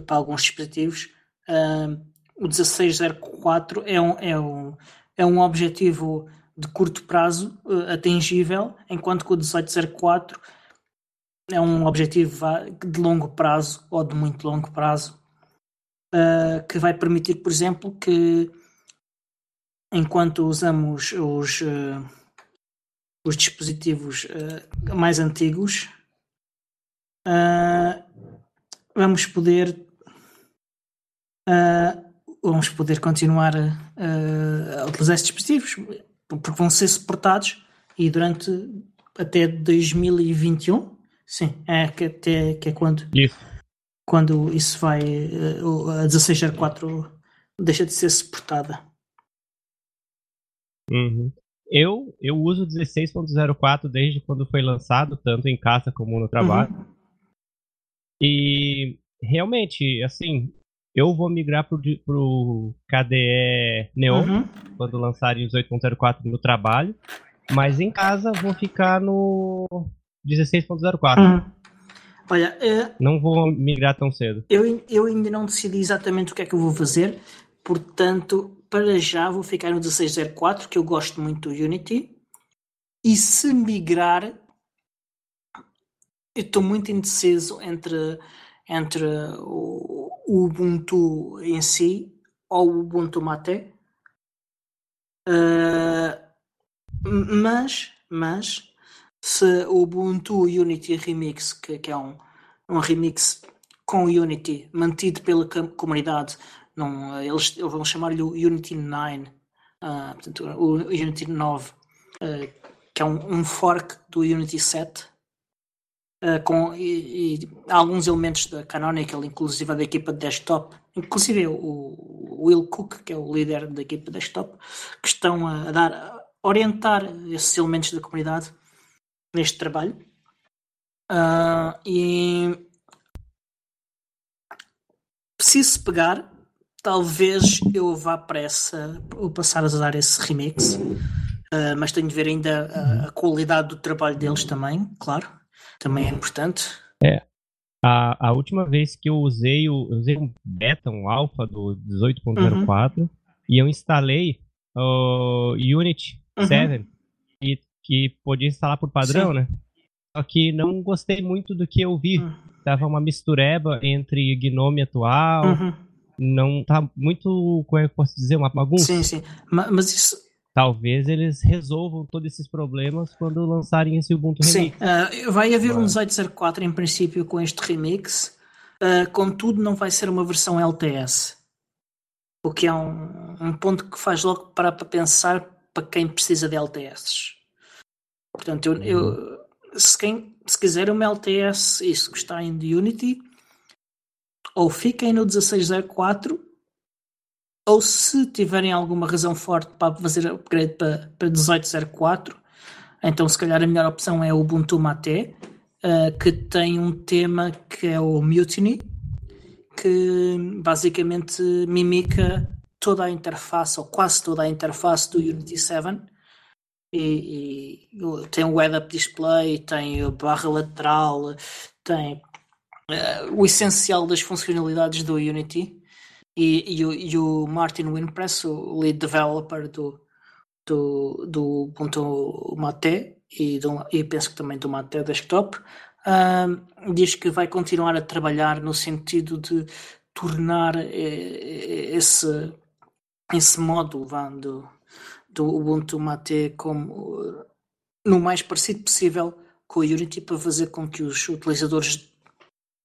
para alguns dispositivos uh, o 1604 é um, é um, é um objetivo de curto prazo uh, atingível, enquanto que o 1804 é um objetivo de longo prazo ou de muito longo prazo, uh, que vai permitir, por exemplo, que enquanto usamos os, uh, os dispositivos mais antigos, vamos poder vamos poder continuar a, a utilizar esses dispositivos, porque vão ser suportados e durante até 2021, sim, é que, até, que é quando, isso. quando isso vai, a 1604 deixa de ser suportada. Uhum. Eu, eu uso 16.04 desde quando foi lançado, tanto em casa como no trabalho. Uhum. E realmente, assim, eu vou migrar pro, pro KDE Neon uhum. quando lançarem os 8.04 no trabalho, mas em casa vou ficar no 16.04. Uhum. Olha, é... não vou migrar tão cedo. Eu, eu ainda não decidi exatamente o que é que eu vou fazer, portanto, para já vou ficar no 16.04, que eu gosto muito do Unity. E se migrar, eu estou muito indeciso entre entre o, Ubuntu em si ou o Ubuntu Mate. Uh, mas, mas se o Ubuntu Unity Remix, que, que é um, um remix com Unity mantido pela comunidade, não, eles, eles vão chamar-lhe o Unity 9, uh, ah, portanto, o Unity 9, uh, ah, que é um, um fork do Unity 7, uh, com e, e, alguns elementos da Canonical, inclusive da equipa de desktop, inclusive o, o Will Cook, que é o líder da equipa de desktop, que estão a, dar, a orientar esses elementos da comunidade neste trabalho. Uh, e preciso pegar, talvez eu vá para essa, ou passar a usar esse remix, uh, mas tenho de ver ainda a, a, qualidade do trabalho deles também, claro também é importante. É. A, a última vez que eu usei, o, eu usei um beta, um alpha do 18.04 uhum. e eu instalei o Unity uhum. 7 e, que podia instalar por padrão, Sim. né? Só que não gostei muito do que eu vi. Uhum. Tava uma mistureba entre Gnome atual. Uhum. Não tá muito, como é que eu posso dizer, uma bagunça. Sim, sim. Mas isso, talvez eles resolvam todos esses problemas quando lançarem esse Ubuntu Remix. Sim, uh, vai haver um 1804 em princípio com este remix, uh, contudo não vai ser uma versão LTS, o que é um, um ponto que faz logo para, para pensar para quem precisa de LTS. Portanto, eu, eu uhum. se, quem, se quiser uma LTS e se gostarem de Unity, ou fiquem no 1604 ou se tiverem alguma razão forte para fazer upgrade para, para 1804, então se calhar a melhor opção é o Ubuntu Mate, uh, que tem um tema que é o Mutiny, que basicamente mimica toda a interface, ou quase toda a interface do Unity 7. E, e tem o head-up display, tem a barra lateral, tem uh, o essencial das funcionalidades do Unity e, e, o, e o Martin Winpress, o lead developer do, do, do Ubuntu Mate e, do, e penso que também do Mate Desktop, uh, diz que vai continuar a trabalhar no sentido de tornar eh, esse, esse modo vá, do, do Ubuntu Mate como no mais parecido possível com o Unity para fazer com que os utilizadores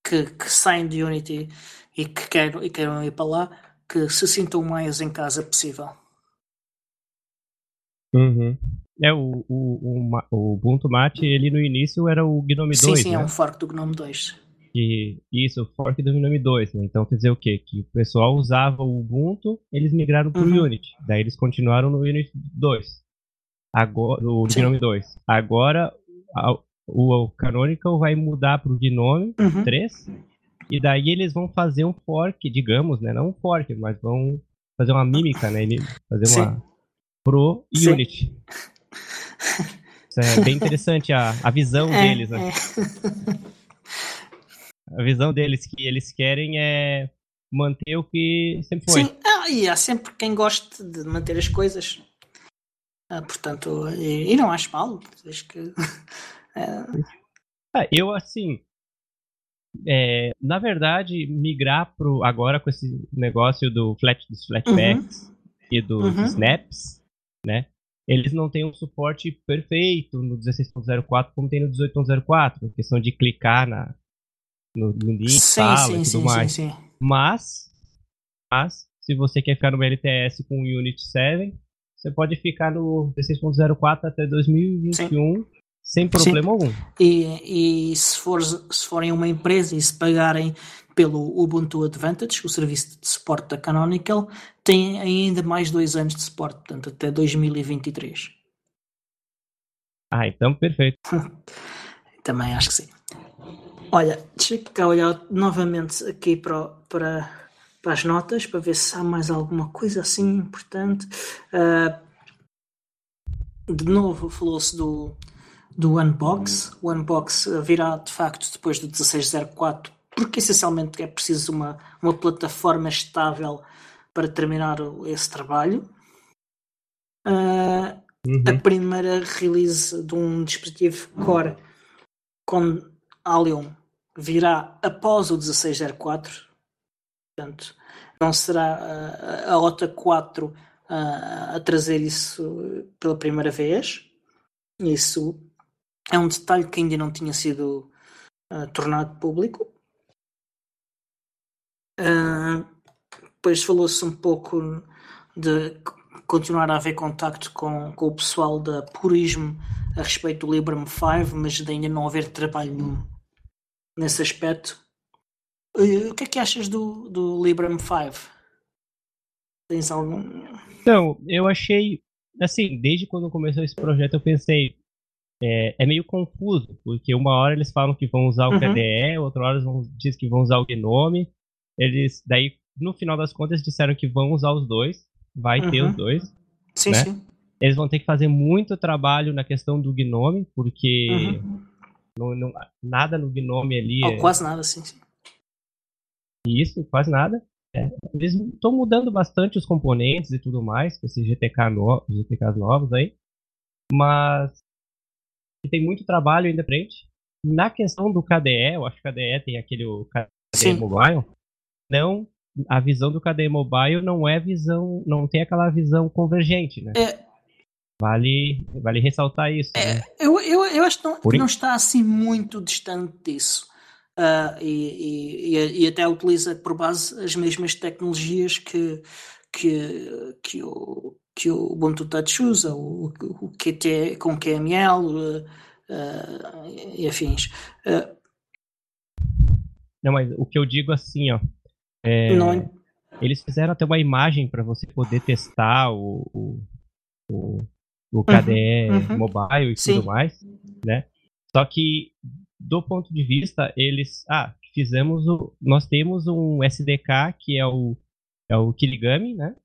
que, que saem de Unity e que queiram, e queiram ir para lá, que se sintam mais em casa possível. Uhum. É, o, o, o, o Ubuntu Mate, ele no início era o Gnome sim, 2, Sim, né? é um fork do Gnome 2. E, isso, o fork do Gnome 2, né? Então quer dizer o quê? Que o pessoal usava o Ubuntu, eles migraram para o uhum. Unity. Daí eles continuaram no Unity 2. Agora, o sim. Gnome 2. Agora, a, o, o Canonical vai mudar para o Gnome uhum. 3 e daí eles vão fazer um fork, digamos, né? Não um fork, mas vão fazer uma mímica, né? Fazer Sim. uma pro Sim. Unity. Isso é bem interessante a, a visão é, deles, né? É. A visão deles que eles querem é manter o que sempre foi. Sim, ah, e há sempre quem goste de manter as coisas. Ah, portanto, e, e, não acho mal. Acho que. [laughs] É... Ah, eu, assim, é, na verdade, migrar pro agora com esse negócio do flat, dos flatbacks uhum. e dos uhum. snaps, né? Eles não têm um suporte perfeito no 16.04 como tem no 18.04, questão de clicar na, no, no link, sim, fala sim, e tudo sim, mais. Sim, sim. Mas, mas, se você quer ficar no LTS com o Unity 7, você pode ficar no 16.04 até 2021 sim sem problema Sim. algum. E, e se, for, se forem uma empresa e se pagarem pelo Ubuntu Advantage, o serviço de suporte da Canonical, tem ainda mais dois anos de suporte, portanto até 2023. Ah, então perfeito. [laughs] Também acho que sim. Olha, deixa eu cá olhar novamente aqui para, para, para as notas para ver se há mais alguma coisa assim importante. Uh, de novo falou-se do, do Unbox. O Unbox virá de facto depois do 1604, porque essencialmente é preciso uma, uma plataforma estável para terminar esse trabalho. Uh, uhum. A primeira release de um dispositivo Core com Allium virá após o 1604, portanto, não será a, a OTA 4 a, a trazer isso pela primeira vez. Isso é um detalhe que ainda não tinha sido uh, tornado público. Uh, depois falou-se um pouco de continuar a haver contacto com, com o pessoal da Purismo a respeito do Librem 5, mas de ainda não haver trabalho nenhum nesse aspecto. Uh, o que é que achas do, do Librem 5? Tens algum. Então, eu achei. Assim, desde quando começou esse projeto, eu pensei, é, é, meio confuso, porque uma hora eles falam que vão usar o uhum. KDE, outra hora eles vão, diz que vão usar o Gnome. Eles, daí, no final das contas, disseram que vão usar os dois, vai uhum. ter os dois. Sim, né? sim. Eles vão ter que fazer muito trabalho na questão do Gnome, porque uhum. não, não, nada no Gnome ali. Oh, é... Quase nada, sim, sim. Isso, quase nada. É, eles estão mudando bastante os componentes e tudo mais, com esses GTK no, GTKs novos aí. Mas que tem muito trabalho ainda frente. Na questão do KDE, eu acho que o KDE tem aquele KDE Sim. Mobile. Não, a visão do KDE Mobile não é visão, não tem aquela visão convergente, né? É, Vale, vale ressaltar isso. É, né? eu, eu, eu acho que não, que não está assim muito distante disso. Uh, e, e, e, até utiliza por base as mesmas tecnologias que, que, que, o, que o Ubuntu Touch usa, o, o QT com QML uh, uh, e afins. Uh, não, mas o que eu digo assim, ó. É, não... Eles fizeram até uma imagem para você poder testar o, o, o, o KDE uhum, uhum. mobile e Sim. tudo mais, né? Só que do ponto de vista, eles. Ah, fizemos o. Nós temos um SDK que é o. É o Kiligami, né?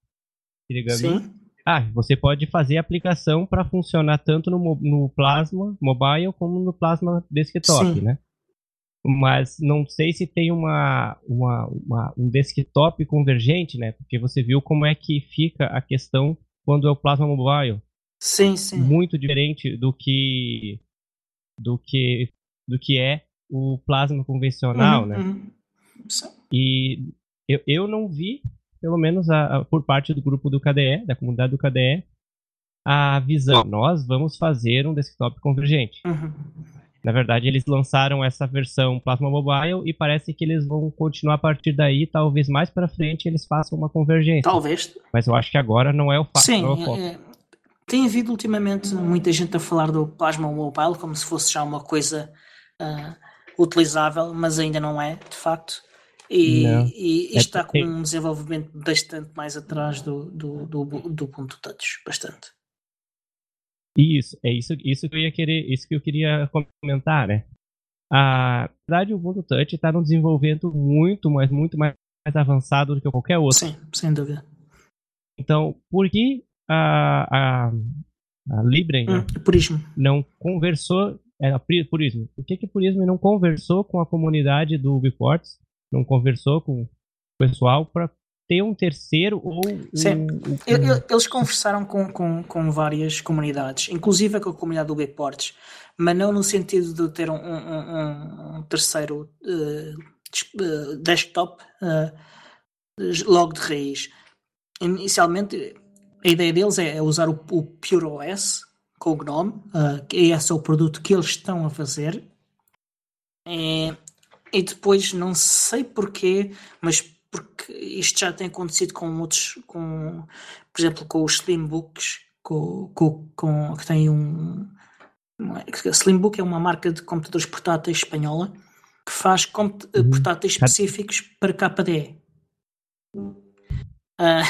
Kiligami. Sim. Ah, você pode fazer a aplicação para funcionar tanto no, no Plasma Mobile como no Plasma Desktop, Sim. né? Mas não sei se tem uma, uma, uma, um desktop convergente, né? Porque você viu como é que fica a questão quando é o Plasma Mobile. Sim, sim. Muito diferente do que do que do que é o plasma convencional, uhum, né? Uhum. E eu, eu não vi, pelo menos a, a, por parte do grupo do KDE, da comunidade do KDE, a visão. Nós vamos fazer um desktop convergente. Uhum. Na verdade, eles lançaram essa versão Plasma Mobile e parece que eles vão continuar a partir daí. Talvez mais para frente eles façam uma convergência. Talvez. Mas eu acho que agora não é o fato. Sim, é o foco. É, tem havido ultimamente muita gente a falar do Plasma Mobile como se fosse já uma coisa uh, utilizável, mas ainda não é, de facto. E, e, e é está com um desenvolvimento bastante mais atrás do, do, do, do ponto touch, bastante. Isso, é isso, isso que eu ia querer, isso que eu queria comentar, né? A verdade, o Ubuntu Touch está no desenvolvimento muito, mas muito mais, avançado do que qualquer outro. Sim, sem dúvida. Então, por que a, a, a Librem hum, Purismo. não conversou era Purismo. Por que que Purismo não conversou com a comunidade do Ubiports, não conversou com o pessoal para ter um terceiro ou Sim. Um, um... Eles conversaram com, com, com várias comunidades, inclusive com a comunidade do Ubiports, mas não no sentido de ter um, um, um terceiro uh, desktop uh, logo de raiz. Inicialmente, a ideia deles é usar o, o PureOS com o GNOME, uh, que esse é o produto que eles estão a fazer. É, e depois, não sei porquê, mas porque isto já tem acontecido com outros, com, por exemplo, com os Slimbooks, com, com, com, que tem um. Slimbook é uma marca de computadores portáteis espanhola que faz uhum. portáteis específicos para KDE. Uh,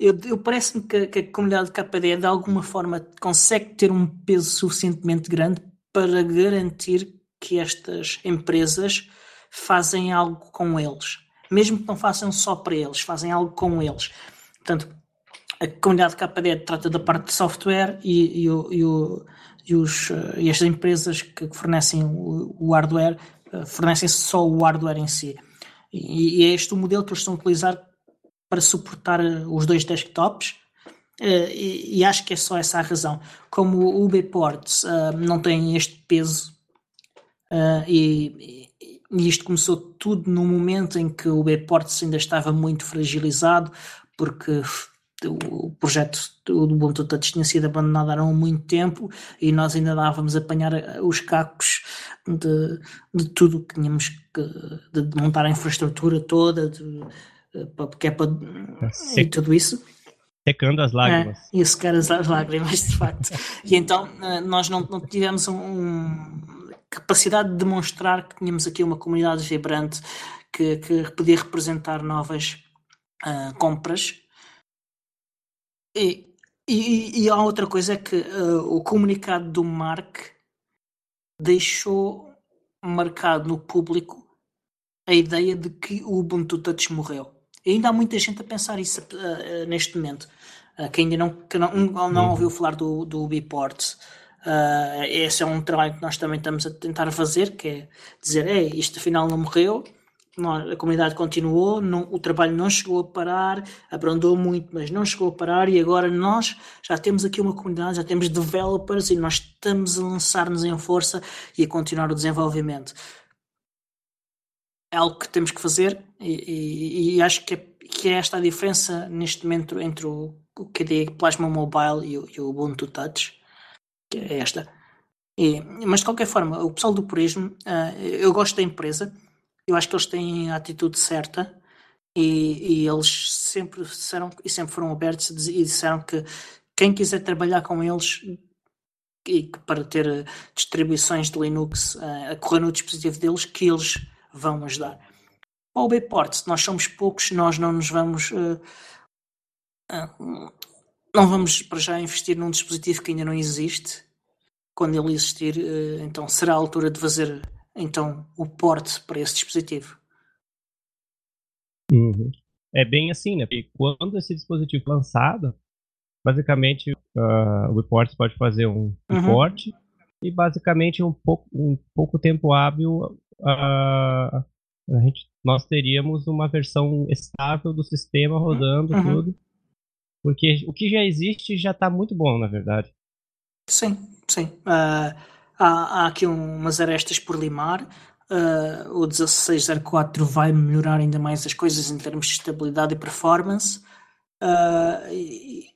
eu, eu parece-me que, que, a comunidade de KDE de alguma forma consegue ter um peso suficientemente grande para garantir que estas empresas fazem algo com eles. Mesmo que não façam só para eles, fazem algo com eles. Portanto, a comunidade de KDE trata da parte de software e, e, e, e, os, e as empresas que fornecem o, o hardware eh, fornecem só o hardware em si. E, é este o modelo que eles estão a utilizar para suportar eh, os dois desktops. E, e, acho que é só essa a razão. Como o UBports uh, não tem este peso uh, e, e, isto começou tudo no momento em que o UBports ainda estava muito fragilizado, porque o projeto do Ubuntu Touch tinha sido abandonado há muito tempo e nós ainda dávamos a apanhar os cacos de, de tudo que tínhamos que de montar a infraestrutura toda, de, porque é para. Sec... E tudo isso. Secando as lágrimas. É, e secar as, lágrimas, de facto. e então eh, nós não, não tivemos um, um, capacidade de demonstrar que tínhamos aqui uma comunidade vibrante que, que podia representar novas uh, compras. E, e, e a outra coisa é que uh, o comunicado do Mark deixou marcado no público a ideia de que o Ubuntu Touch morreu. E ainda há muita gente a pensar isso uh, neste momento. Uh, que ainda não, que não, não uhum. ouviu falar do, do Biport. Uh, esse é um trabalho que nós também estamos a tentar fazer, que é dizer, Ei, isto afinal não morreu, a comunidade continuou, não, o trabalho não chegou a parar, abrandou muito, mas não chegou a parar e agora nós já temos aqui uma comunidade, já temos developers e nós estamos a lançar-nos em força e a continuar o desenvolvimento. É algo que temos que fazer e, e, e acho que é, que é esta a diferença neste momento entre o, o KDE Plasma Mobile e o, e o Ubuntu Touch, é esta. E, mas de qualquer forma, o pessoal do Purismo, uh, eu gosto da empresa, eu acho que eles têm a atitude certa e, e, eles sempre disseram e sempre foram abertos e disseram que quem quiser trabalhar com eles e para ter distribuições de Linux uh, a correr no dispositivo deles, que eles vão ajudar. Ao Bport, se nós somos poucos, nós não nos vamos uh, não vamos para já investir num dispositivo que ainda não existe. Quando ele existir, então será a altura de fazer então o porte para esse dispositivo. Uhum. É bem assim, né? Porque quando esse dispositivo é lançado, basicamente uh, o report pode fazer um report uhum. e basicamente um pouco, um pouco tempo hábil uh, a gente, nós teríamos uma versão estável do sistema rodando uhum. tudo. Porque o que já existe já está muito bom, na verdade. Sim, sim. Uh, há, há aqui umas arestas por limar. Uh, o 1604 vai melhorar ainda mais as coisas em termos de estabilidade e performance. Uh, e,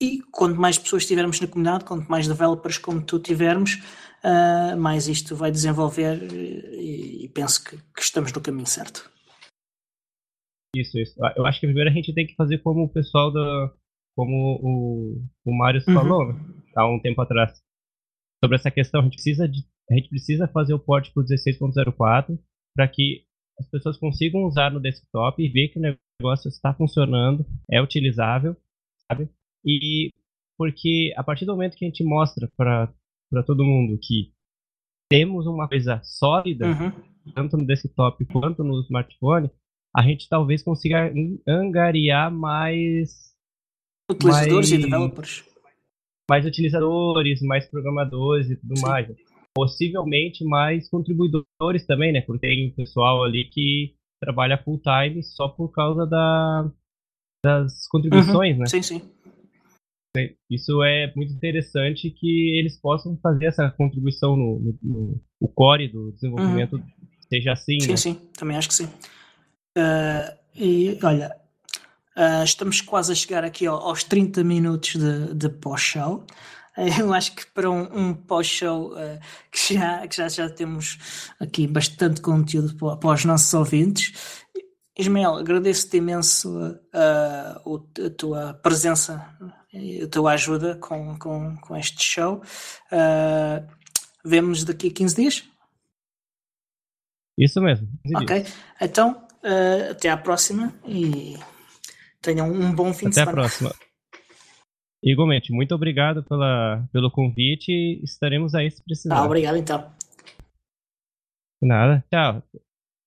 e quanto mais pessoas tivermos na comunidade, quanto mais developers como tu tivermos, mais isto vai desenvolver e, e penso que, que, estamos no caminho certo. Isso, isso. Eu acho que primeiro a gente tem que fazer como o pessoal da. como o, o Mário uhum. falou há um tempo atrás. Sobre essa questão, a gente precisa de a gente precisa fazer o port para o 16.04 para que as pessoas consigam usar no desktop e ver que o negócio está funcionando, é utilizável, sabe? E porque a partir do momento que a gente mostra para todo mundo que temos uma coisa sólida, uhum. tanto no desktop quanto no smartphone, a gente talvez consiga angariar mais utilizadores mais, e developers. Mais utilizadores, mais programadores e tudo Sim. mais possivelmente mais contribuidores também, né? Porque tem pessoal ali que trabalha full time só por causa da, das contribuições, uhum. né? Sim, sim. Isso é muito interessante que eles possam fazer essa contribuição no, no, no core do desenvolvimento uhum. seja assim. Sim, né? sim, também acho que sim. Uh, e olha, uh, estamos quase a chegar aqui aos 30 minutos de, de pós-show. [laughs] Eu acho que para um, um pós-show uh, que, já, que já, já temos aqui bastante conteúdo para, para os nossos ouvintes. Ismael, agradeço-te imenso uh, a tua presença e a tua ajuda com, com, com este show. Uh, Vemo-nos daqui a 15 dias? Isso mesmo. Ok, então uh, até à próxima e tenham um bom fim até de semana. Até à próxima. Igualmente, muito obrigado pela, pelo convite. Estaremos aí se precisar. Ah, obrigado então. Nada. Tchau.